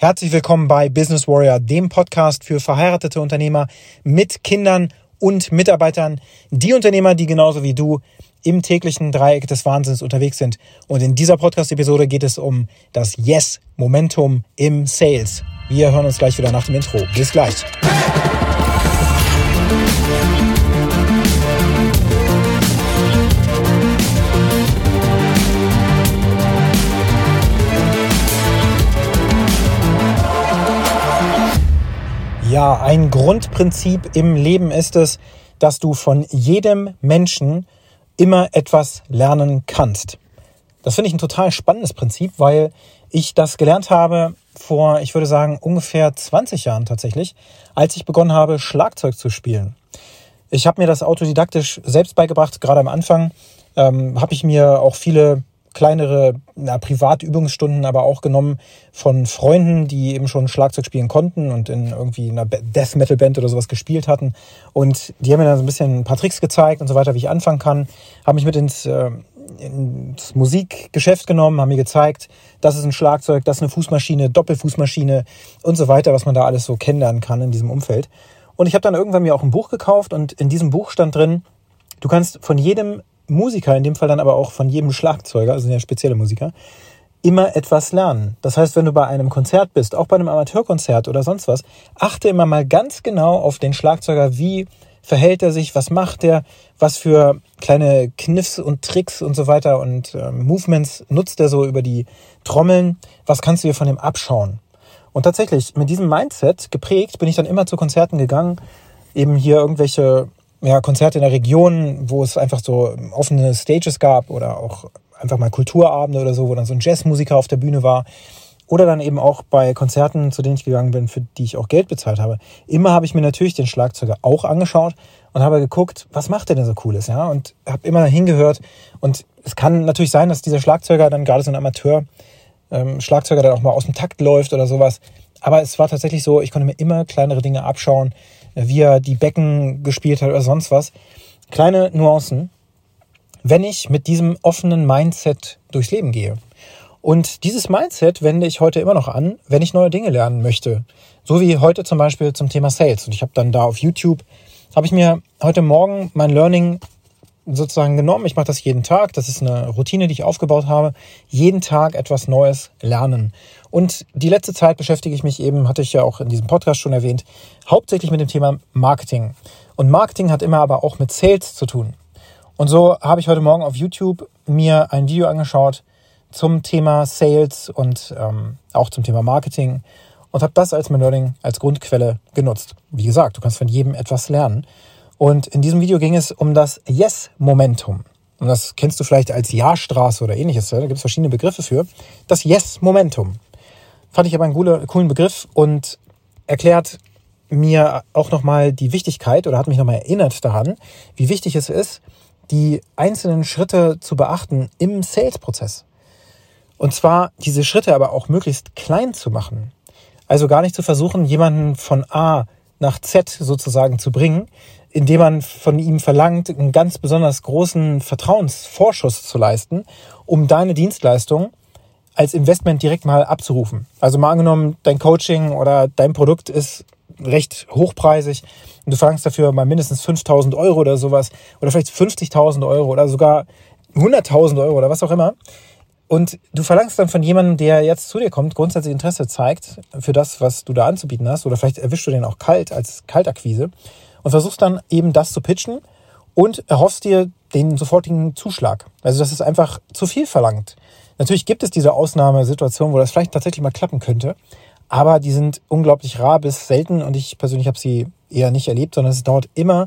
Herzlich willkommen bei Business Warrior, dem Podcast für verheiratete Unternehmer mit Kindern und Mitarbeitern. Die Unternehmer, die genauso wie du im täglichen Dreieck des Wahnsinns unterwegs sind. Und in dieser Podcast-Episode geht es um das Yes-Momentum im Sales. Wir hören uns gleich wieder nach dem Intro. Bis gleich. Ein Grundprinzip im Leben ist es, dass du von jedem Menschen immer etwas lernen kannst. Das finde ich ein total spannendes Prinzip, weil ich das gelernt habe vor, ich würde sagen, ungefähr 20 Jahren tatsächlich, als ich begonnen habe, Schlagzeug zu spielen. Ich habe mir das autodidaktisch selbst beigebracht, gerade am Anfang ähm, habe ich mir auch viele kleinere na, Privatübungsstunden aber auch genommen von Freunden, die eben schon Schlagzeug spielen konnten und in irgendwie einer Death Metal Band oder sowas gespielt hatten. Und die haben mir dann so ein bisschen ein paar Tricks gezeigt und so weiter, wie ich anfangen kann. Haben mich mit ins, äh, ins Musikgeschäft genommen, haben mir gezeigt, das ist ein Schlagzeug, das ist eine Fußmaschine, Doppelfußmaschine und so weiter, was man da alles so kennenlernen kann in diesem Umfeld. Und ich habe dann irgendwann mir auch ein Buch gekauft und in diesem Buch stand drin, du kannst von jedem Musiker, in dem Fall dann aber auch von jedem Schlagzeuger, also ja spezielle Musiker, immer etwas lernen. Das heißt, wenn du bei einem Konzert bist, auch bei einem Amateurkonzert oder sonst was, achte immer mal ganz genau auf den Schlagzeuger, wie verhält er sich, was macht er, was für kleine Kniffs und Tricks und so weiter und äh, Movements nutzt er so über die Trommeln, was kannst du dir von ihm abschauen. Und tatsächlich, mit diesem Mindset geprägt, bin ich dann immer zu Konzerten gegangen, eben hier irgendwelche ja, Konzerte in der Region, wo es einfach so offene Stages gab oder auch einfach mal Kulturabende oder so, wo dann so ein Jazzmusiker auf der Bühne war. Oder dann eben auch bei Konzerten, zu denen ich gegangen bin, für die ich auch Geld bezahlt habe. Immer habe ich mir natürlich den Schlagzeuger auch angeschaut und habe geguckt, was macht der denn so cooles, ja? Und habe immer hingehört. Und es kann natürlich sein, dass dieser Schlagzeuger dann gerade so ein Amateur ähm, Schlagzeuger dann auch mal aus dem Takt läuft oder sowas. Aber es war tatsächlich so, ich konnte mir immer kleinere Dinge abschauen, wie er die Becken gespielt hat oder sonst was. Kleine Nuancen, wenn ich mit diesem offenen Mindset durchs Leben gehe. Und dieses Mindset wende ich heute immer noch an, wenn ich neue Dinge lernen möchte. So wie heute zum Beispiel zum Thema Sales. Und ich habe dann da auf YouTube, habe ich mir heute Morgen mein Learning sozusagen genommen. Ich mache das jeden Tag. Das ist eine Routine, die ich aufgebaut habe. Jeden Tag etwas Neues lernen. Und die letzte Zeit beschäftige ich mich eben, hatte ich ja auch in diesem Podcast schon erwähnt, hauptsächlich mit dem Thema Marketing. Und Marketing hat immer aber auch mit Sales zu tun. Und so habe ich heute Morgen auf YouTube mir ein Video angeschaut zum Thema Sales und ähm, auch zum Thema Marketing und habe das als mein Learning als Grundquelle genutzt. Wie gesagt, du kannst von jedem etwas lernen. Und in diesem Video ging es um das Yes-Momentum. Und das kennst du vielleicht als Ja-Straße oder ähnliches. Da gibt es verschiedene Begriffe für. Das Yes-Momentum. Fand ich aber einen coolen Begriff und erklärt mir auch nochmal die Wichtigkeit oder hat mich nochmal erinnert daran, wie wichtig es ist, die einzelnen Schritte zu beachten im Sales-Prozess. Und zwar diese Schritte aber auch möglichst klein zu machen. Also gar nicht zu versuchen, jemanden von A nach Z sozusagen zu bringen, indem man von ihm verlangt, einen ganz besonders großen Vertrauensvorschuss zu leisten, um deine Dienstleistung als Investment direkt mal abzurufen. Also mal angenommen, dein Coaching oder dein Produkt ist recht hochpreisig und du verlangst dafür mal mindestens 5000 Euro oder sowas oder vielleicht 50.000 Euro oder sogar 100.000 Euro oder was auch immer. Und du verlangst dann von jemandem, der jetzt zu dir kommt, grundsätzlich Interesse zeigt für das, was du da anzubieten hast oder vielleicht erwischst du den auch kalt als Kaltakquise und versuchst dann eben das zu pitchen und erhoffst dir den sofortigen Zuschlag. Also das ist einfach zu viel verlangt. Natürlich gibt es diese Ausnahmesituationen, wo das vielleicht tatsächlich mal klappen könnte, aber die sind unglaublich rar bis selten und ich persönlich habe sie eher nicht erlebt, sondern es dauert immer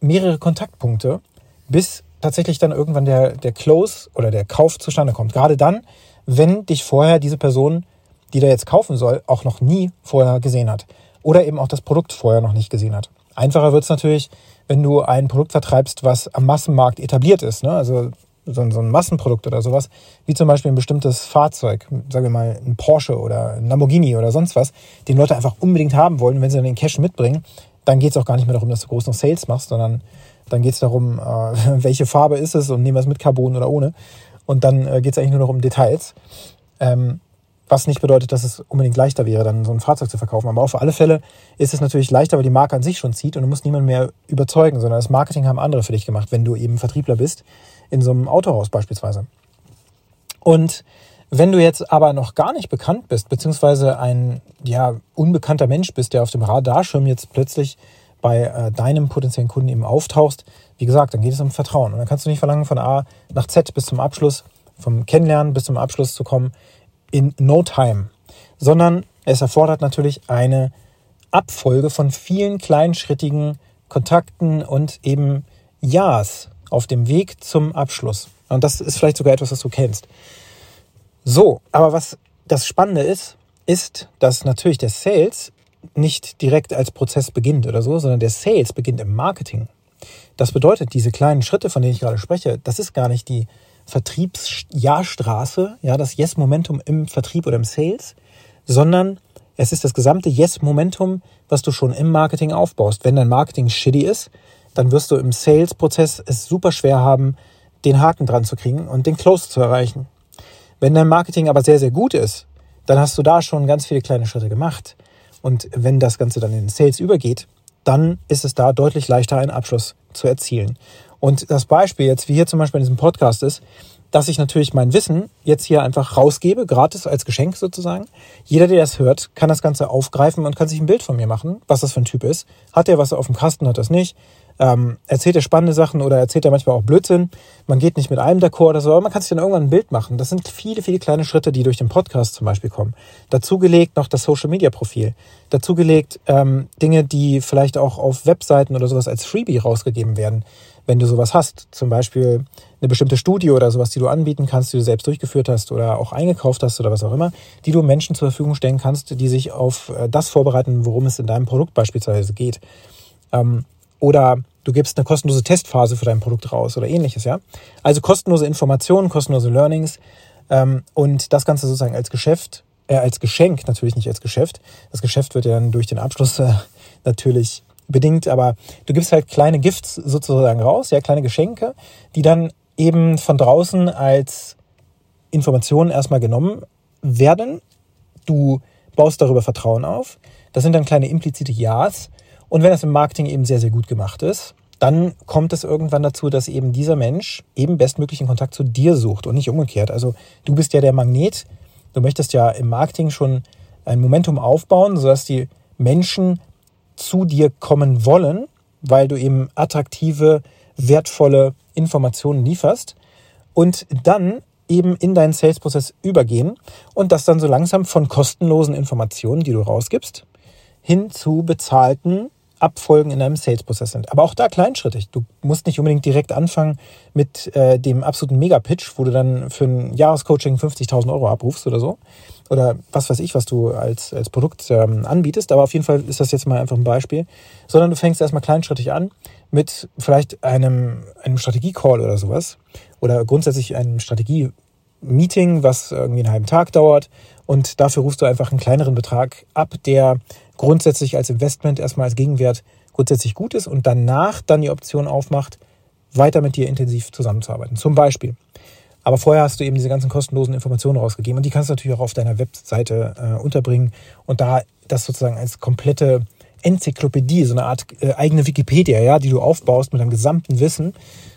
mehrere Kontaktpunkte, bis tatsächlich dann irgendwann der, der Close oder der Kauf zustande kommt. Gerade dann, wenn dich vorher diese Person, die da jetzt kaufen soll, auch noch nie vorher gesehen hat. Oder eben auch das Produkt vorher noch nicht gesehen hat. Einfacher wird es natürlich, wenn du ein Produkt vertreibst, was am Massenmarkt etabliert ist. Ne? Also so ein, so ein Massenprodukt oder sowas, wie zum Beispiel ein bestimmtes Fahrzeug, sagen wir mal ein Porsche oder ein Lamborghini oder sonst was, den Leute einfach unbedingt haben wollen, wenn sie dann den Cash mitbringen, dann geht es auch gar nicht mehr darum, dass du groß noch Sales machst, sondern dann geht es darum, äh, welche Farbe ist es und nehmen wir es mit Carbon oder ohne. Und dann äh, geht es eigentlich nur noch um Details. Ähm, Was nicht bedeutet, dass es unbedingt leichter wäre, dann so ein Fahrzeug zu verkaufen. Aber auf alle Fälle ist es natürlich leichter, weil die Marke an sich schon zieht und du musst niemanden mehr überzeugen, sondern das Marketing haben andere für dich gemacht, wenn du eben Vertriebler bist, in so einem Autohaus beispielsweise. Und wenn du jetzt aber noch gar nicht bekannt bist, beziehungsweise ein ja, unbekannter Mensch bist, der auf dem Radarschirm jetzt plötzlich bei äh, deinem potenziellen Kunden eben auftauchst, wie gesagt, dann geht es um Vertrauen. Und dann kannst du nicht verlangen, von A nach Z bis zum Abschluss, vom Kennenlernen bis zum Abschluss zu kommen, in no time, sondern es erfordert natürlich eine Abfolge von vielen kleinschrittigen Kontakten und eben Ja's auf dem Weg zum Abschluss. Und das ist vielleicht sogar etwas, was du kennst. So, aber was das Spannende ist, ist, dass natürlich der Sales nicht direkt als Prozess beginnt oder so, sondern der Sales beginnt im Marketing. Das bedeutet, diese kleinen Schritte, von denen ich gerade spreche, das ist gar nicht die Vertriebs-Ja-Straße, ja, das Yes-Momentum im Vertrieb oder im Sales, sondern es ist das gesamte Yes-Momentum, was du schon im Marketing aufbaust. Wenn dein Marketing shitty ist, dann wirst du im Sales-Prozess es super schwer haben, den Haken dran zu kriegen und den Close zu erreichen. Wenn dein Marketing aber sehr, sehr gut ist, dann hast du da schon ganz viele kleine Schritte gemacht. Und wenn das Ganze dann in Sales übergeht, dann ist es da deutlich leichter, einen Abschluss zu erzielen. Und das Beispiel jetzt, wie hier zum Beispiel in diesem Podcast ist, dass ich natürlich mein Wissen jetzt hier einfach rausgebe, gratis als Geschenk sozusagen. Jeder, der das hört, kann das Ganze aufgreifen und kann sich ein Bild von mir machen, was das für ein Typ ist. Hat er was auf dem Kasten, hat das nicht? Ähm, erzählt er spannende Sachen oder erzählt er manchmal auch Blödsinn. Man geht nicht mit allem d'accord oder so, aber man kann sich dann irgendwann ein Bild machen. Das sind viele, viele kleine Schritte, die durch den Podcast zum Beispiel kommen. Dazugelegt noch das Social Media Profil. Dazugelegt ähm, Dinge, die vielleicht auch auf Webseiten oder sowas als Freebie rausgegeben werden wenn du sowas hast, zum Beispiel eine bestimmte Studie oder sowas, die du anbieten kannst, die du selbst durchgeführt hast oder auch eingekauft hast oder was auch immer, die du Menschen zur Verfügung stellen kannst, die sich auf äh, das vorbereiten, worum es in deinem Produkt beispielsweise geht. Ähm, oder du gibst eine kostenlose Testphase für dein Produkt raus oder ähnliches, ja. Also kostenlose Informationen, kostenlose Learnings ähm, und das Ganze sozusagen als Geschäft, äh, als Geschenk, natürlich nicht als Geschäft. Das Geschäft wird ja dann durch den Abschluss äh, natürlich bedingt, aber du gibst halt kleine Gifts sozusagen raus, ja, kleine Geschenke, die dann eben von draußen als Informationen erstmal genommen werden. Du baust darüber Vertrauen auf. Das sind dann kleine implizite Ja's. Und wenn das im Marketing eben sehr, sehr gut gemacht ist, dann kommt es irgendwann dazu, dass eben dieser Mensch eben bestmöglichen Kontakt zu dir sucht und nicht umgekehrt. Also du bist ja der Magnet. Du möchtest ja im Marketing schon ein Momentum aufbauen, sodass die Menschen zu dir kommen wollen, weil du eben attraktive, wertvolle Informationen lieferst und dann eben in deinen Sales-Prozess übergehen und das dann so langsam von kostenlosen Informationen, die du rausgibst, hin zu bezahlten Abfolgen in einem Sales-Prozess sind. Aber auch da kleinschrittig. Du musst nicht unbedingt direkt anfangen mit äh, dem absoluten Mega-Pitch, wo du dann für ein Jahrescoaching 50.000 Euro abrufst oder so. Oder was weiß ich, was du als, als Produkt ähm, anbietest. Aber auf jeden Fall ist das jetzt mal einfach ein Beispiel. Sondern du fängst erstmal kleinschrittig an mit vielleicht einem, einem Strategie-Call oder sowas. Oder grundsätzlich einem Strategie-Meeting, was irgendwie einen halben Tag dauert. Und dafür rufst du einfach einen kleineren Betrag ab, der grundsätzlich als Investment erstmal als Gegenwert grundsätzlich gut ist und danach dann die Option aufmacht, weiter mit dir intensiv zusammenzuarbeiten. Zum Beispiel. Aber vorher hast du eben diese ganzen kostenlosen Informationen rausgegeben und die kannst du natürlich auch auf deiner Webseite äh, unterbringen und da das sozusagen als komplette Enzyklopädie, so eine Art äh, eigene Wikipedia, ja, die du aufbaust mit deinem gesamten Wissen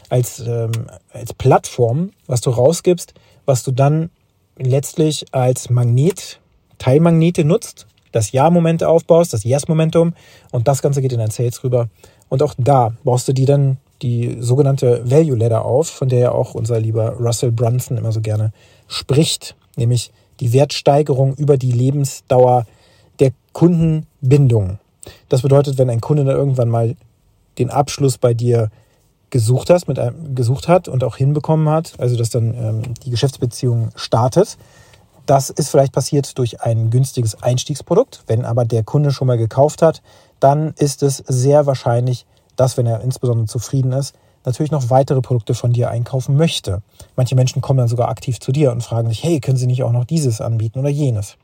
als, ähm, als Plattform, was du rausgibst, was du dann letztlich als Magnet, Teilmagnete nutzt, das Ja-Moment aufbaust, das Yes-Momentum und das Ganze geht in dein Sales rüber. Und auch da baust du die dann die sogenannte Value Ladder auf, von der ja auch unser lieber Russell Brunson immer so gerne spricht, nämlich die Wertsteigerung über die Lebensdauer der Kundenbindung. Das bedeutet, wenn ein Kunde dann irgendwann mal den Abschluss bei dir gesucht hast, mit einem, gesucht hat und auch hinbekommen hat, also dass dann ähm, die Geschäftsbeziehung startet, das ist vielleicht passiert durch ein günstiges Einstiegsprodukt. Wenn aber der Kunde schon mal gekauft hat, dann ist es sehr wahrscheinlich, dass, wenn er insbesondere zufrieden ist, natürlich noch weitere Produkte von dir einkaufen möchte. Manche Menschen kommen dann sogar aktiv zu dir und fragen sich, hey, können Sie nicht auch noch dieses anbieten oder jenes?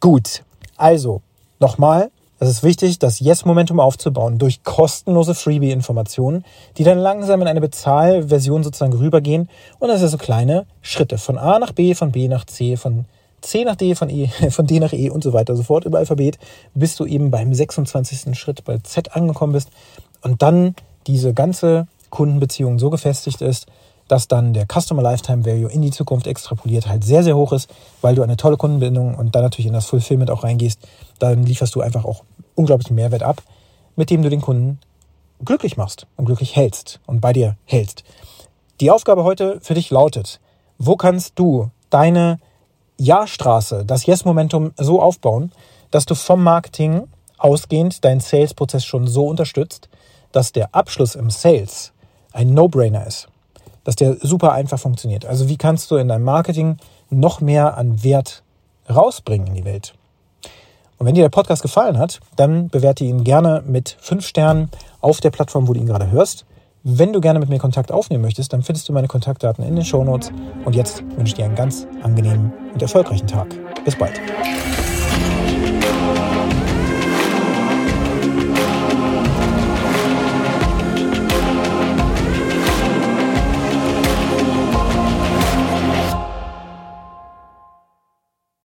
Gut, also nochmal, es ist wichtig, das Yes-Momentum aufzubauen durch kostenlose Freebie-Informationen, die dann langsam in eine Bezahlversion sozusagen rübergehen. Und das sind so kleine Schritte von A nach B, von B nach C, von C nach D, von, e, von D nach E und so weiter, sofort im Alphabet, bis du eben beim 26. Schritt bei Z angekommen bist und dann diese ganze Kundenbeziehung so gefestigt ist, dass dann der Customer Lifetime Value in die Zukunft extrapoliert halt sehr, sehr hoch ist, weil du eine tolle Kundenbindung und dann natürlich in das Fulfillment auch reingehst. Dann lieferst du einfach auch unglaublichen Mehrwert ab, mit dem du den Kunden glücklich machst und glücklich hältst und bei dir hältst. Die Aufgabe heute für dich lautet, wo kannst du deine Ja-Straße, das Yes-Momentum so aufbauen, dass du vom Marketing ausgehend deinen Sales-Prozess schon so unterstützt, dass der Abschluss im Sales ein No-Brainer ist dass der super einfach funktioniert. Also wie kannst du in deinem Marketing noch mehr an Wert rausbringen in die Welt? Und wenn dir der Podcast gefallen hat, dann bewerte ihn gerne mit fünf Sternen auf der Plattform, wo du ihn gerade hörst. Wenn du gerne mit mir Kontakt aufnehmen möchtest, dann findest du meine Kontaktdaten in den Show Notes. Und jetzt wünsche ich dir einen ganz angenehmen und erfolgreichen Tag. Bis bald.